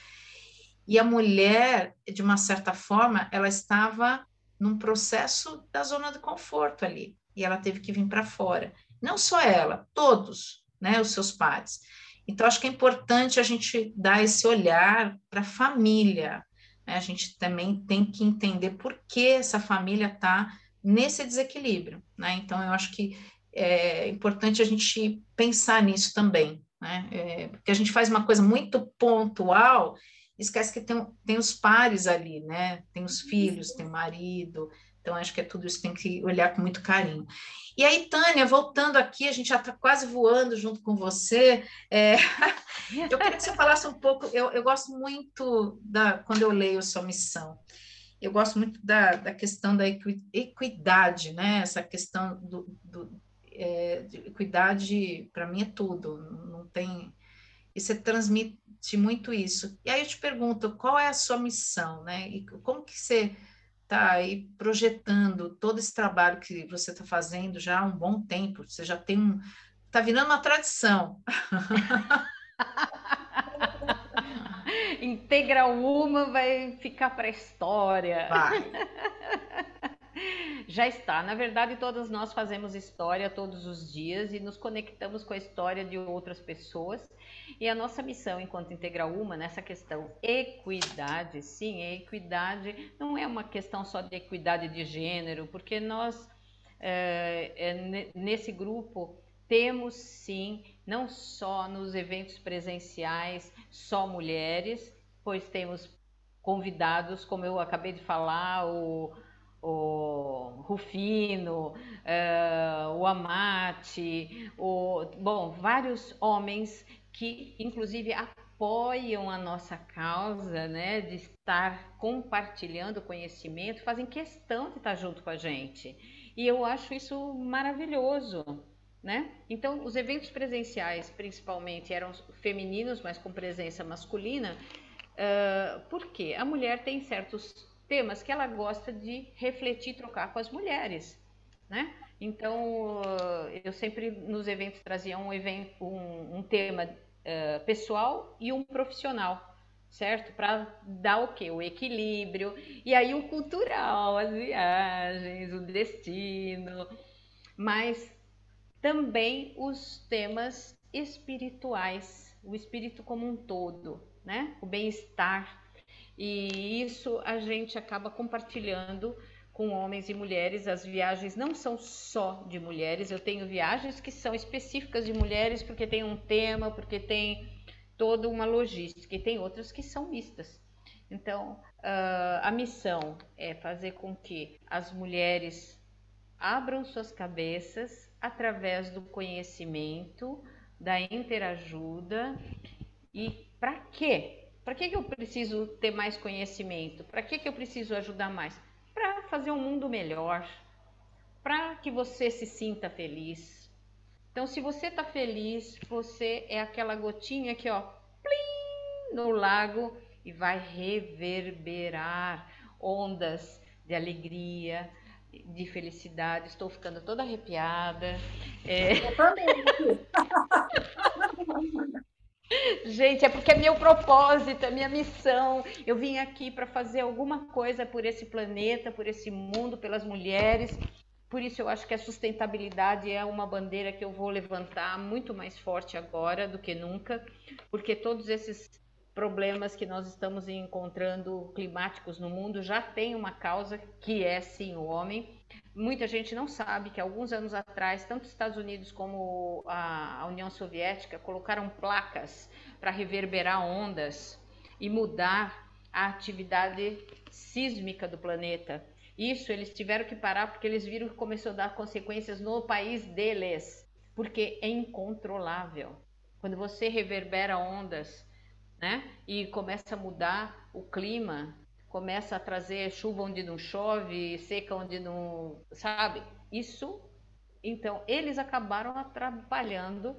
E a mulher, de uma certa forma, ela estava num processo da zona de conforto ali, e ela teve que vir para fora. Não só ela, todos, né, os seus pais. Então, acho que é importante a gente dar esse olhar para a família, né, a gente também tem que entender por que essa família está nesse desequilíbrio. Né? Então, eu acho que é importante a gente pensar nisso também, né? É, porque a gente faz uma coisa muito pontual, esquece que tem, tem os pares ali, né? Tem os filhos, tem o marido, então, acho que é tudo isso tem que olhar com muito carinho. E aí, Tânia, voltando aqui, a gente já está quase voando junto com você. É, eu queria que você falasse um pouco. Eu, eu gosto muito da quando eu leio sua missão. Eu gosto muito da, da questão da equidade, né? Essa questão do, do é, equidade para mim é tudo. Não tem e você transmite muito isso. E aí eu te pergunto, qual é a sua missão, né? E como que você está aí projetando todo esse trabalho que você está fazendo já há um bom tempo. Você já tem um. Está virando uma tradição. Integral uma vai ficar para a história. Vai. Já está. Na verdade, todas nós fazemos história todos os dias e nos conectamos com a história de outras pessoas. E a nossa missão enquanto Integral Uma nessa questão equidade, sim, equidade não é uma questão só de equidade de gênero, porque nós é, é, nesse grupo temos sim, não só nos eventos presenciais, só mulheres, pois temos convidados, como eu acabei de falar, o, o Rufino, uh, o Amate, o, bom, vários homens que inclusive apoiam a nossa causa, né, de estar compartilhando conhecimento, fazem questão de estar junto com a gente. E eu acho isso maravilhoso. Né? Então, os eventos presenciais, principalmente, eram femininos, mas com presença masculina, uh, porque a mulher tem certos temas que ela gosta de refletir, trocar com as mulheres, né? Então, eu sempre nos eventos trazia um, evento, um, um tema uh, pessoal e um profissional, certo? Para dar o quê? O equilíbrio. E aí o cultural, as viagens, o destino. Mas também os temas espirituais, o espírito como um todo, né? O bem-estar e isso a gente acaba compartilhando com homens e mulheres. As viagens não são só de mulheres, eu tenho viagens que são específicas de mulheres porque tem um tema, porque tem toda uma logística, e tem outras que são mistas. Então, a missão é fazer com que as mulheres abram suas cabeças através do conhecimento, da interajuda. E para quê? Para que, que eu preciso ter mais conhecimento? Para que, que eu preciso ajudar mais? Para fazer um mundo melhor, para que você se sinta feliz. Então, se você está feliz, você é aquela gotinha aqui, ó, plim, no lago e vai reverberar ondas de alegria, de felicidade. Estou ficando toda arrepiada. É... Eu também. Gente, é porque é meu propósito, é minha missão. Eu vim aqui para fazer alguma coisa por esse planeta, por esse mundo, pelas mulheres. Por isso eu acho que a sustentabilidade é uma bandeira que eu vou levantar muito mais forte agora do que nunca, porque todos esses problemas que nós estamos encontrando climáticos no mundo já têm uma causa que é sim o homem. Muita gente não sabe que alguns anos atrás, tanto os Estados Unidos como a União Soviética colocaram placas para reverberar ondas e mudar a atividade sísmica do planeta. Isso eles tiveram que parar porque eles viram que começou a dar consequências no país deles, porque é incontrolável. Quando você reverbera ondas, né, e começa a mudar o clima, começa a trazer chuva onde não chove, seca onde não, sabe? Isso, então, eles acabaram atrapalhando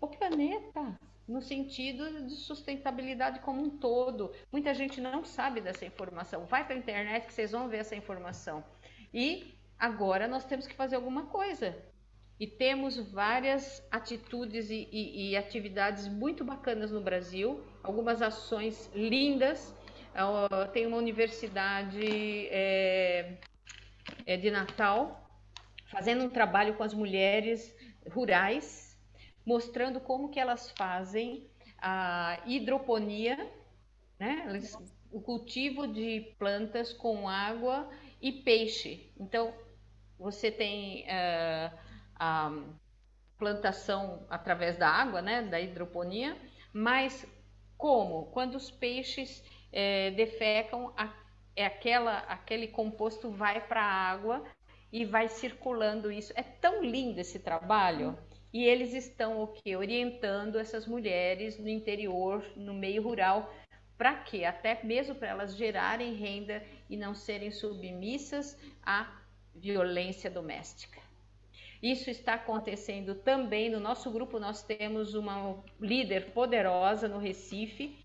o planeta no sentido de sustentabilidade como um todo. Muita gente não sabe dessa informação. Vai para a internet que vocês vão ver essa informação. E agora nós temos que fazer alguma coisa. E temos várias atitudes e, e, e atividades muito bacanas no Brasil, algumas ações lindas tem uma universidade é, é, de Natal fazendo um trabalho com as mulheres rurais, mostrando como que elas fazem a hidroponia, né? o cultivo de plantas com água e peixe. Então, você tem uh, a plantação através da água, né, da hidroponia, mas como? Quando os peixes é, defecam, a, é aquela, aquele composto vai para a água e vai circulando isso. É tão lindo esse trabalho. E eles estão o que orientando essas mulheres no interior, no meio rural, para quê? Até mesmo para elas gerarem renda e não serem submissas à violência doméstica. Isso está acontecendo também no nosso grupo. Nós temos uma líder poderosa no Recife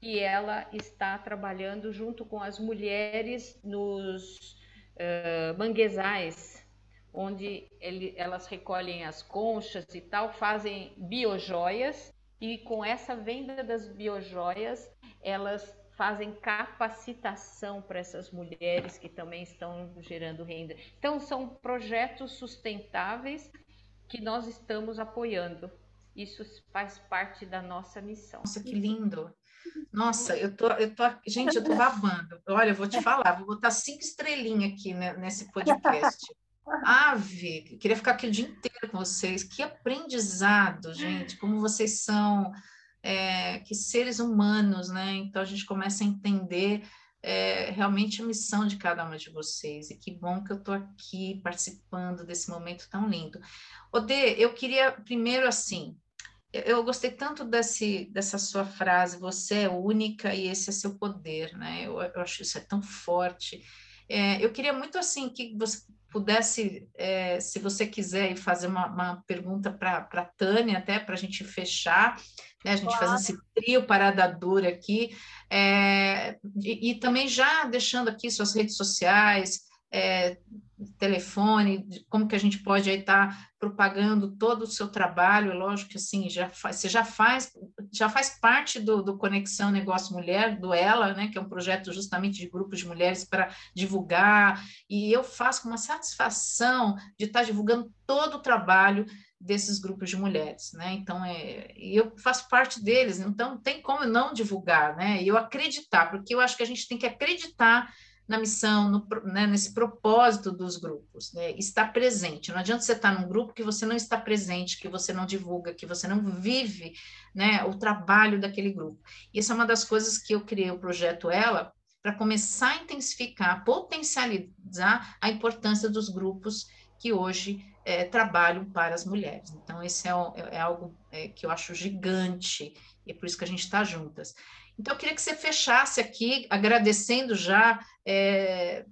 que ela está trabalhando junto com as mulheres nos uh, manguezais, onde ele, elas recolhem as conchas e tal, fazem biojoias e com essa venda das biojoias elas fazem capacitação para essas mulheres que também estão gerando renda. Então, são projetos sustentáveis que nós estamos apoiando. Isso faz parte da nossa missão. Nossa, que lindo! Nossa, eu tô, eu tô, gente, eu tô babando. Olha, eu vou te falar, vou botar cinco estrelinhas aqui né, nesse podcast. Ave, queria ficar aqui o dia inteiro com vocês. Que aprendizado, gente, como vocês são, é, que seres humanos, né? Então a gente começa a entender é, realmente a missão de cada uma de vocês. E que bom que eu estou aqui participando desse momento tão lindo. Odê, eu queria primeiro assim. Eu gostei tanto desse, dessa sua frase, você é única e esse é seu poder, né? Eu, eu acho isso é tão forte. É, eu queria muito assim que você pudesse, é, se você quiser fazer uma, uma pergunta para a Tânia, até para a gente fechar, né, a gente claro. fazer esse trio parada dura aqui, é, e, e, também já deixando aqui suas redes sociais, é, telefone, como que a gente pode aí estar tá propagando todo o seu trabalho, lógico que assim, já faz, você já faz, já faz parte do, do Conexão Negócio Mulher, do Ela, né, que é um projeto justamente de grupos de mulheres para divulgar, e eu faço com uma satisfação de estar tá divulgando todo o trabalho desses grupos de mulheres, né? Então, é, eu faço parte deles, então tem como não divulgar, né? E eu acreditar, porque eu acho que a gente tem que acreditar na missão, no, né, nesse propósito dos grupos, né, estar presente. Não adianta você estar num grupo que você não está presente, que você não divulga, que você não vive né, o trabalho daquele grupo. E essa é uma das coisas que eu criei o projeto Ela, para começar a intensificar, potencializar a importância dos grupos que hoje é, trabalham para as mulheres. Então, esse é, é algo é, que eu acho gigante, e é por isso que a gente está juntas. Então, eu queria que você fechasse aqui, agradecendo já é,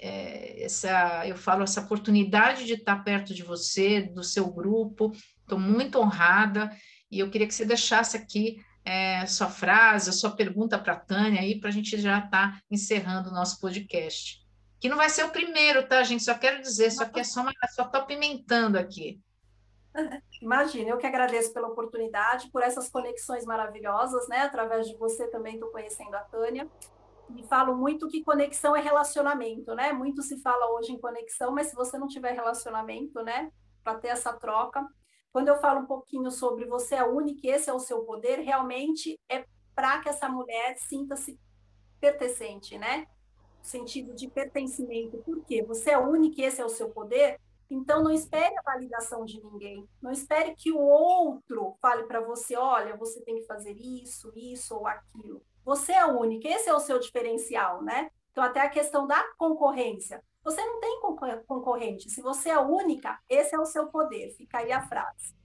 é, essa, eu falo, essa oportunidade de estar perto de você, do seu grupo. Estou muito honrada e eu queria que você deixasse aqui é, sua frase, sua pergunta para a Tânia aí, para a gente já estar tá encerrando o nosso podcast. Que não vai ser o primeiro, tá, gente? Só quero dizer, só que é só estou pimentando aqui. Imagina, eu que agradeço pela oportunidade, por essas conexões maravilhosas, né? Através de você também estou conhecendo a Tânia. E falo muito que conexão é relacionamento, né? Muito se fala hoje em conexão, mas se você não tiver relacionamento, né? Para ter essa troca. Quando eu falo um pouquinho sobre você é única esse é o seu poder, realmente é para que essa mulher sinta-se pertencente, né? Sentido de pertencimento. Por quê? Você é única esse é o seu poder, então, não espere a validação de ninguém. Não espere que o outro fale para você: olha, você tem que fazer isso, isso ou aquilo. Você é única, esse é o seu diferencial, né? Então, até a questão da concorrência. Você não tem concorrente. Se você é única, esse é o seu poder. Fica aí a frase.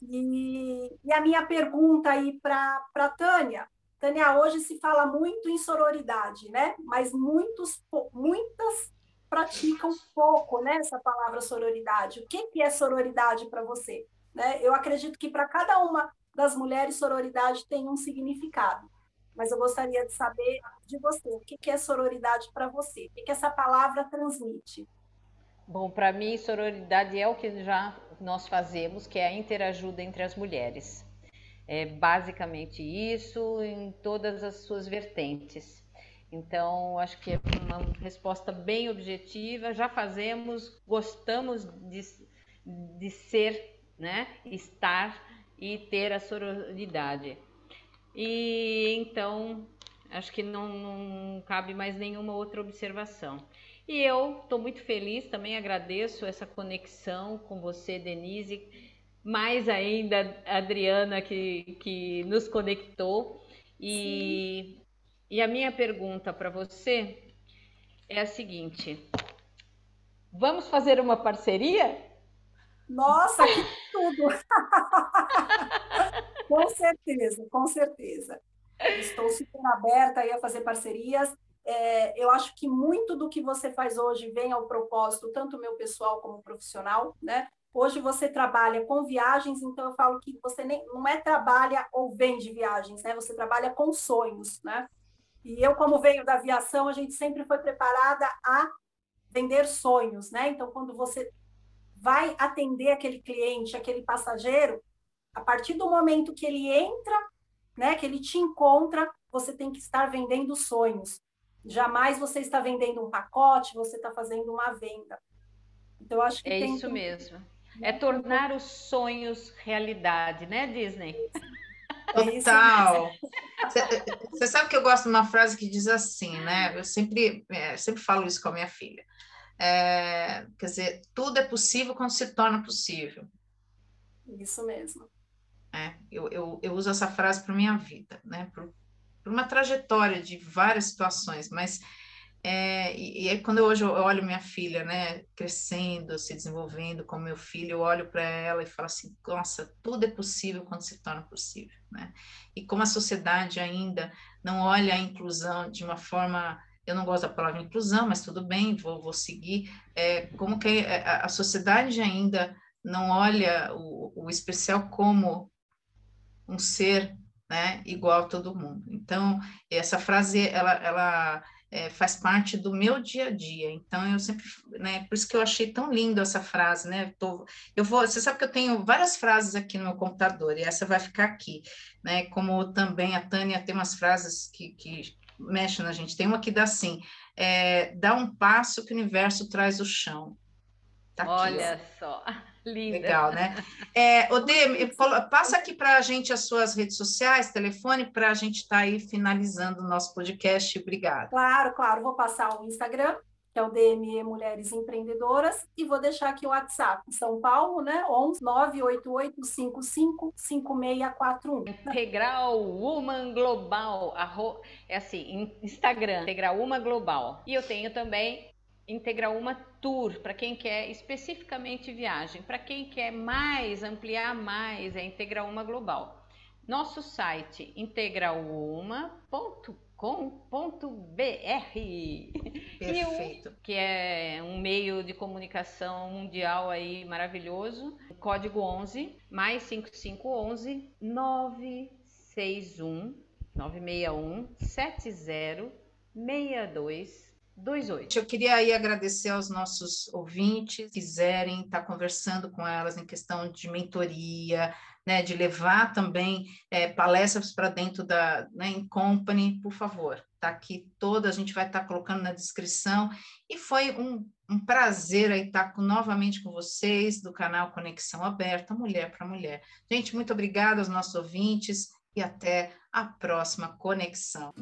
E, e a minha pergunta aí para a Tânia. Tânia, hoje se fala muito em sororidade, né? Mas muitos, muitas praticam pouco né, essa palavra sororidade. O que, que é sororidade para você? Né? Eu acredito que para cada uma das mulheres, sororidade tem um significado. Mas eu gostaria de saber de você, o que, que é sororidade para você? O que, que essa palavra transmite? Bom, para mim, sororidade é o que já nós fazemos, que é a interajuda entre as mulheres. É basicamente isso em todas as suas vertentes. Então, acho que é uma resposta bem objetiva. Já fazemos, gostamos de, de ser, né? estar e ter a sororidade. E então, acho que não, não cabe mais nenhuma outra observação. E eu estou muito feliz, também agradeço essa conexão com você, Denise, mais ainda a Adriana que, que nos conectou. E Sim. E a minha pergunta para você é a seguinte: vamos fazer uma parceria? Nossa, que tudo! com certeza, com certeza. Estou super aberta a fazer parcerias. É, eu acho que muito do que você faz hoje vem ao propósito, tanto meu pessoal como profissional, né? Hoje você trabalha com viagens, então eu falo que você nem, não é trabalha ou vende viagens, né? Você trabalha com sonhos, né? E eu, como venho da aviação, a gente sempre foi preparada a vender sonhos, né? Então, quando você vai atender aquele cliente, aquele passageiro, a partir do momento que ele entra né? Que ele te encontra, você tem que estar vendendo sonhos. Jamais você está vendendo um pacote, você está fazendo uma venda. Então, eu acho que é isso mesmo. É tornar os sonhos realidade, né, Disney? Total. Você sabe que eu gosto de uma frase que diz assim, né? Eu sempre, é, sempre falo isso com a minha filha. É, quer dizer, tudo é possível quando se torna possível. Isso mesmo. É, eu, eu, eu uso essa frase para minha vida, né? Por, por uma trajetória de várias situações, mas é, e, e quando eu hoje eu olho minha filha, né, crescendo, se desenvolvendo como meu filho, eu olho para ela e falo assim, nossa, tudo é possível quando se torna possível, né? E como a sociedade ainda não olha a inclusão de uma forma, eu não gosto da palavra inclusão, mas tudo bem, vou, vou seguir, é, como que a, a sociedade ainda não olha o, o especial como um ser, né, igual a todo mundo. Então, essa frase, ela, ela é, faz parte do meu dia a dia. Então, eu sempre, né, por isso que eu achei tão lindo essa frase, né? Tô, eu vou, você sabe que eu tenho várias frases aqui no meu computador e essa vai ficar aqui, né? Como também a Tânia tem umas frases que, que mexem na gente. Tem uma que dá assim: é, dá um passo que o universo traz o chão. Tá aqui, Olha ó. só. Linda. Legal, né? É, Odê, passa aqui para a gente as suas redes sociais, telefone, para a gente estar tá aí finalizando o nosso podcast. Obrigada. Claro, claro. Vou passar o Instagram, que é o DME Mulheres Empreendedoras, e vou deixar aqui o WhatsApp, São Paulo, né? 11 988555641. Integral Woman Global, é assim, Instagram, Integral Woman Global. E eu tenho também Integrar uma Tour, para quem quer especificamente viagem. Para quem quer mais, ampliar mais, é Integrar uma Global. Nosso site integrauma.com.br Perfeito. que é um meio de comunicação mundial aí maravilhoso. Código 11 mais 5511 961 961 70 62 28. Eu queria aí agradecer aos nossos ouvintes, quiserem estar conversando com elas em questão de mentoria, né, de levar também é, palestras para dentro da né, em company, por favor, tá aqui toda, a gente vai estar colocando na descrição. E foi um, um prazer aí estar novamente com vocês do canal Conexão Aberta, Mulher para Mulher. Gente, muito obrigada aos nossos ouvintes e até a próxima conexão.